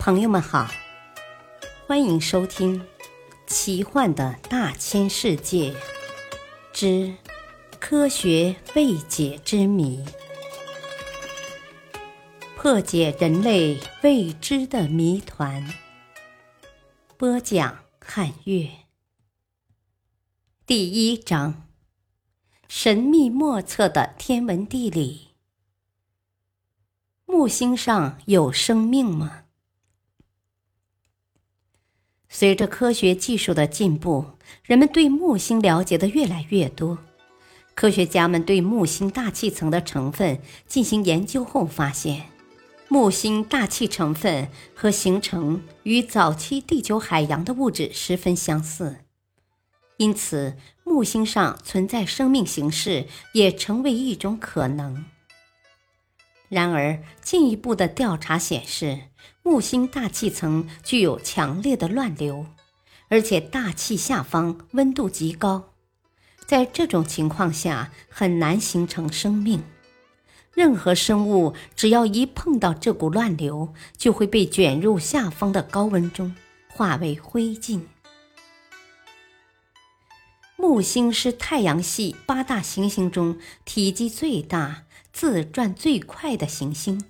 朋友们好，欢迎收听《奇幻的大千世界之科学未解之谜》，破解人类未知的谜团。播讲：汉月。第一章：神秘莫测的天文地理。木星上有生命吗？随着科学技术的进步，人们对木星了解的越来越多。科学家们对木星大气层的成分进行研究后发现，木星大气成分和形成与早期地球海洋的物质十分相似，因此木星上存在生命形式也成为一种可能。然而，进一步的调查显示，木星大气层具有强烈的乱流，而且大气下方温度极高。在这种情况下，很难形成生命。任何生物只要一碰到这股乱流，就会被卷入下方的高温中，化为灰烬。木星是太阳系八大行星中体积最大。自转最快的行星，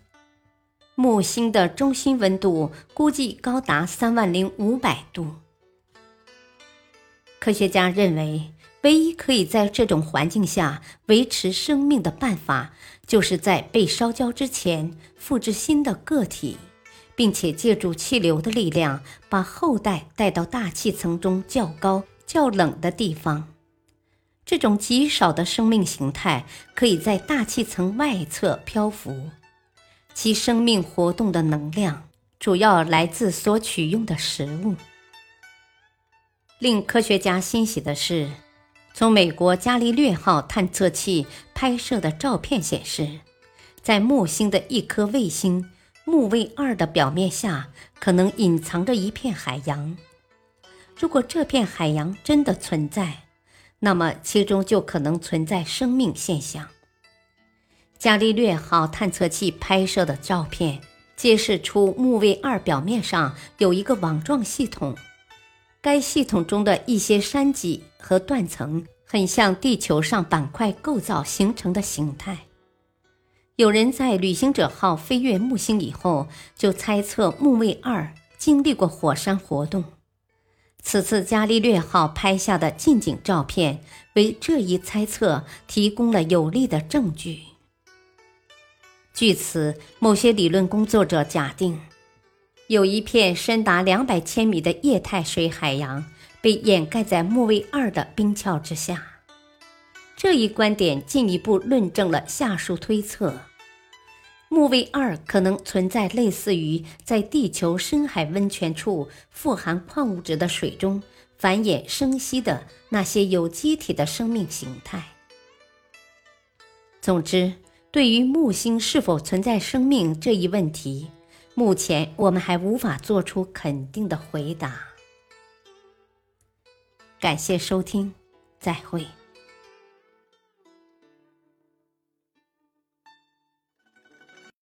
木星的中心温度估计高达三万零五百度。科学家认为，唯一可以在这种环境下维持生命的办法，就是在被烧焦之前复制新的个体，并且借助气流的力量，把后代带到大气层中较高、较冷的地方。这种极少的生命形态可以在大气层外侧漂浮，其生命活动的能量主要来自所取用的食物。令科学家欣喜的是，从美国伽利略号探测器拍摄的照片显示，在木星的一颗卫星木卫二的表面下，可能隐藏着一片海洋。如果这片海洋真的存在，那么，其中就可能存在生命现象。伽利略号探测器拍摄的照片揭示出木卫二表面上有一个网状系统，该系统中的一些山脊和断层很像地球上板块构造形成的形态。有人在旅行者号飞越木星以后，就猜测木卫二经历过火山活动。此次伽利略号拍下的近景照片，为这一猜测提供了有力的证据。据此，某些理论工作者假定，有一片深达两百千米的液态水海洋被掩盖在木卫二的冰壳之下。这一观点进一步论证了下述推测。木卫二可能存在类似于在地球深海温泉处富含矿物质的水中繁衍生息的那些有机体的生命形态。总之，对于木星是否存在生命这一问题，目前我们还无法做出肯定的回答。感谢收听，再会。